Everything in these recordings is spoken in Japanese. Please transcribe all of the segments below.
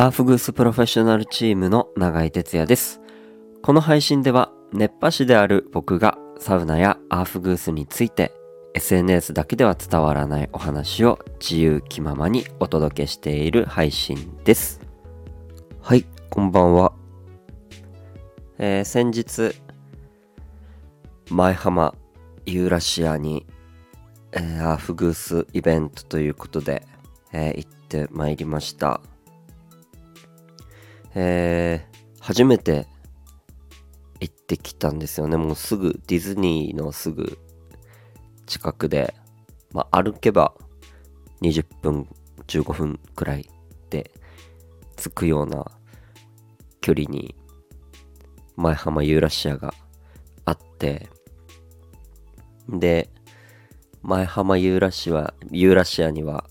アーフグースプロフェッショナルチームの永井哲也です。この配信では熱波師である僕がサウナやアーフグースについて SNS だけでは伝わらないお話を自由気ままにお届けしている配信です。はい、こんばんは。えー先日、前浜ユーラシアに、えーアーフグースイベントということで、えー行ってまいりました。えー初めて行ってきたんですよね。もうすぐディズニーのすぐ近くで、まあ、歩けば20分、15分くらいで着くような距離に前浜ユーラシアがあって、で、前浜ユーラシアユーラシアには、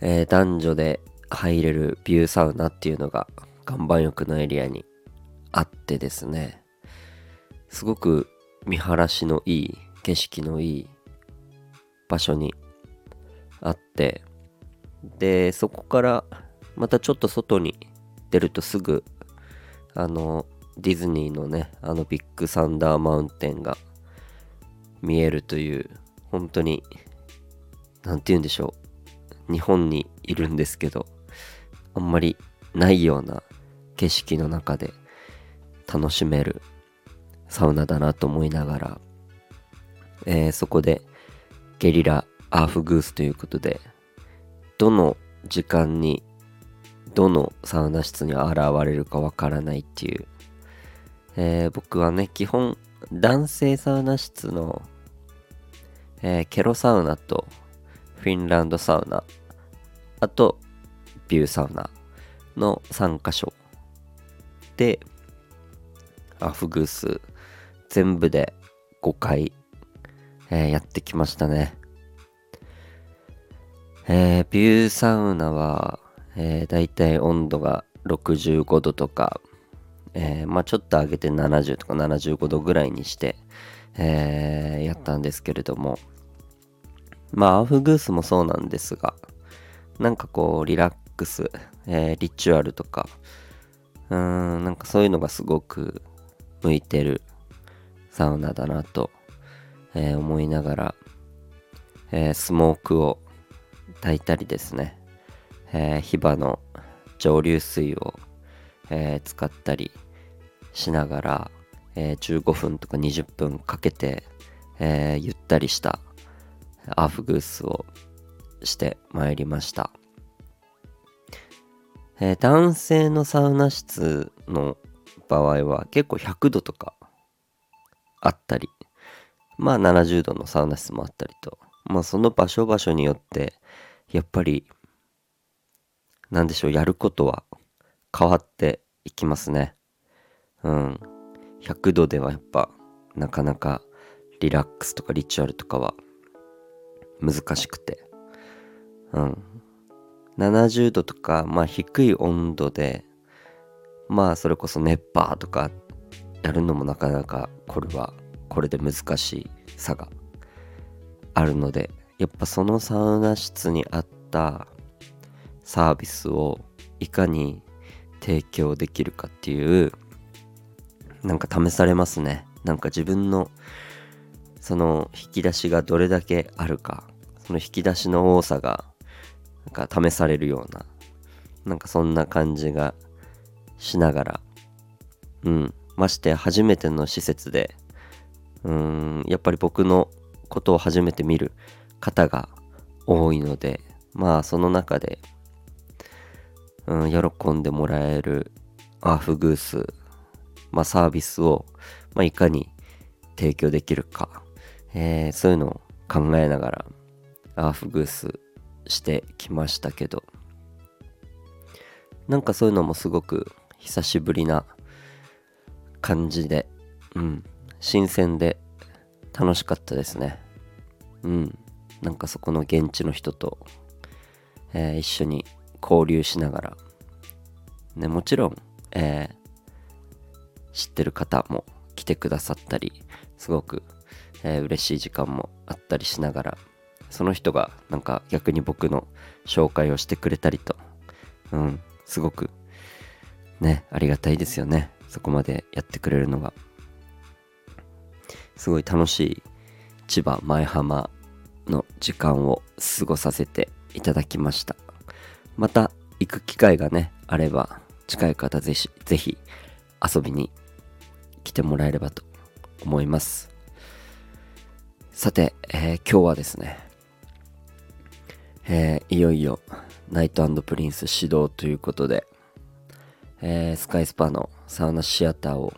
えー男女で入れるビューサウナっていうのが岩盤浴のエリアにあってですね。すごく見晴らしのいい景色のいい場所にあって。でそこからまたちょっと外に出るとすぐあのディズニーのねあのビッグサンダーマウンテンが見えるという本当に何て言うんでしょう。日本にいるんですけど。あんまりないような景色の中で楽しめるサウナだなと思いながら、えーそこでゲリラアーフグースということでどの時間にどのサウナ室に現れるかわからないっていう、えー僕はね基本男性サウナ室の、えーケロサウナとフィンランドサウナあとビューサウナの3箇所でアフグース全部で5回、えーやってきましたね。えービューサウナは、えー、だいたい温度が65度とか、えーまあちょっと上げて70とか75度ぐらいにして、えーやったんですけれどもまあアフグースもそうなんですがなんかこうリラックス、えーリチュアルとか。うーんなんかそういうのがすごく向いてる。サウナだなと、えー思いながら、えースモークを焚いたりですね、えー火花の蒸留水を、え使ったりしながら、えー15分とか20分かけて、えゆったりしたアーフグースをしてまいりました。えー男性のサウナ室の場合は結構100度とかあったり、まあ70度のサウナ室もあったりと、まあその場所場所によって、やっぱり、なんでしょう、やることは変わっていきますね。うん。100度ではやっぱ、なかなかリラックスとかリチュアルとかは難しくて、うん。70度とか、まあ低い温度で、まあそれこそ熱波とかやるのもなかなかこれはこれで難しい差があるので、やっぱそのサウナ室に合ったサービスをいかに提供できるかっていう、なんか試されますね。なんか自分のその引き出しがどれだけあるか、その引き出しの多さがなんか試されるような、なんかそんな感じがしながら、うん、まして初めての施設で、うん、やっぱり僕のことを初めて見る方が多いので、まあその中で、うん、喜んでもらえるアーフグース、まあサービスを、まあいかに提供できるか、えーそういうのを考えながらアーフグースしてきましたけどなんかそういうのもすごく久しぶりな感じでうん新鮮で楽しかったですね。うんなんかそこの現地の人と、えー一緒に交流しながらねもちろん、えー知ってる方も来てくださったりすごく、えー嬉しい時間もあったりしながらその人がなんか逆に僕の紹介をしてくれたりと、うん、すごくね、ありがたいですよね。そこまでやってくれるのが。すごい楽しい千葉前浜の時間を過ごさせていただきました。また行く機会がね、あれば近い方ぜひ、ぜひ遊びに来てもらえればと思います。さて、えー、今日はですね、えー、いよいよナイトプリンス始動ということで、えー、スカイスパのサウナシアターを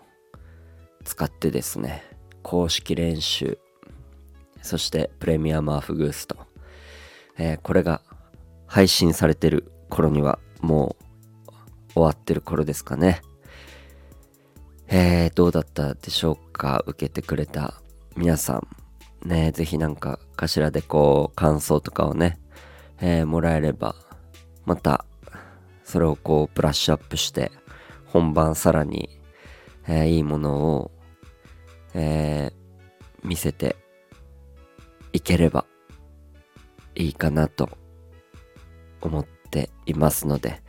使ってですね、公式練習、そしてプレミアムアフグースと、えー、これが配信されてる頃にはもう終わってる頃ですかね。えー、どうだったでしょうか？受けてくれた皆さん。ね、ぜひなんか頭でこう感想とかをね、えー、もらえれば、またそれをこうブラッシュアップして本番さらに、えー、いいものを、えー、見せていければいいかなと思っていますので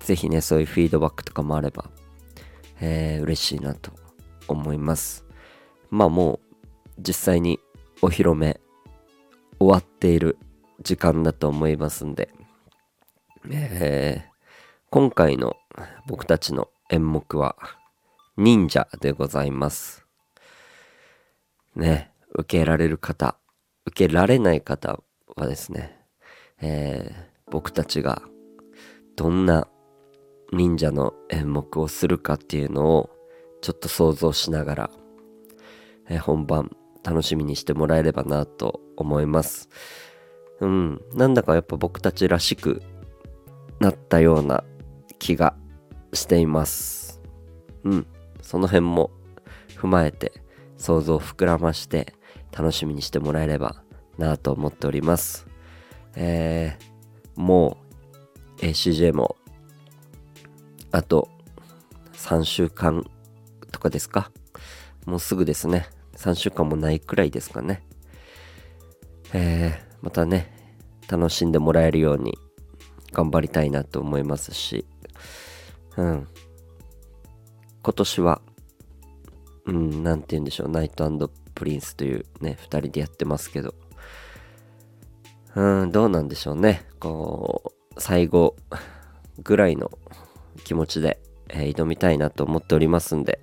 ぜひねそういうフィードバックとかもあれば、えー、嬉しいなと思います。まあもう実際にお披露目終わっている時間だと思いますんで、えー、今回の僕たちの演目は忍者でございます。ね、受けられる方、受けられない方はですね、えー、僕たちがどんな忍者の演目をするかっていうのをちょっと想像しながら、えー、本番楽しみにしてもらえればなと思います。うん、なんだかやっぱ僕たちらしくなったような気がしています。うん。その辺も踏まえて想像を膨らまして楽しみにしてもらえればなと思っております。えー、もう ACJ もあと3週間とかですか？もうすぐですね。3週間もないくらいですかね。えー、またね、楽しんでもらえるように頑張りたいなと思いますし、うん。今年は、うん、なんて言うんでしょう、ナイトプリンスというね、二人でやってますけど、うん、どうなんでしょうね。こう、最後ぐらいの気持ちで、えー、挑みたいなと思っておりますんで、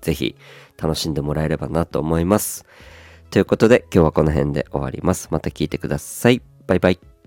ぜひ楽しんでもらえればなと思います。ということで今日はこの辺で終わります。また聞いてください。バイバイ。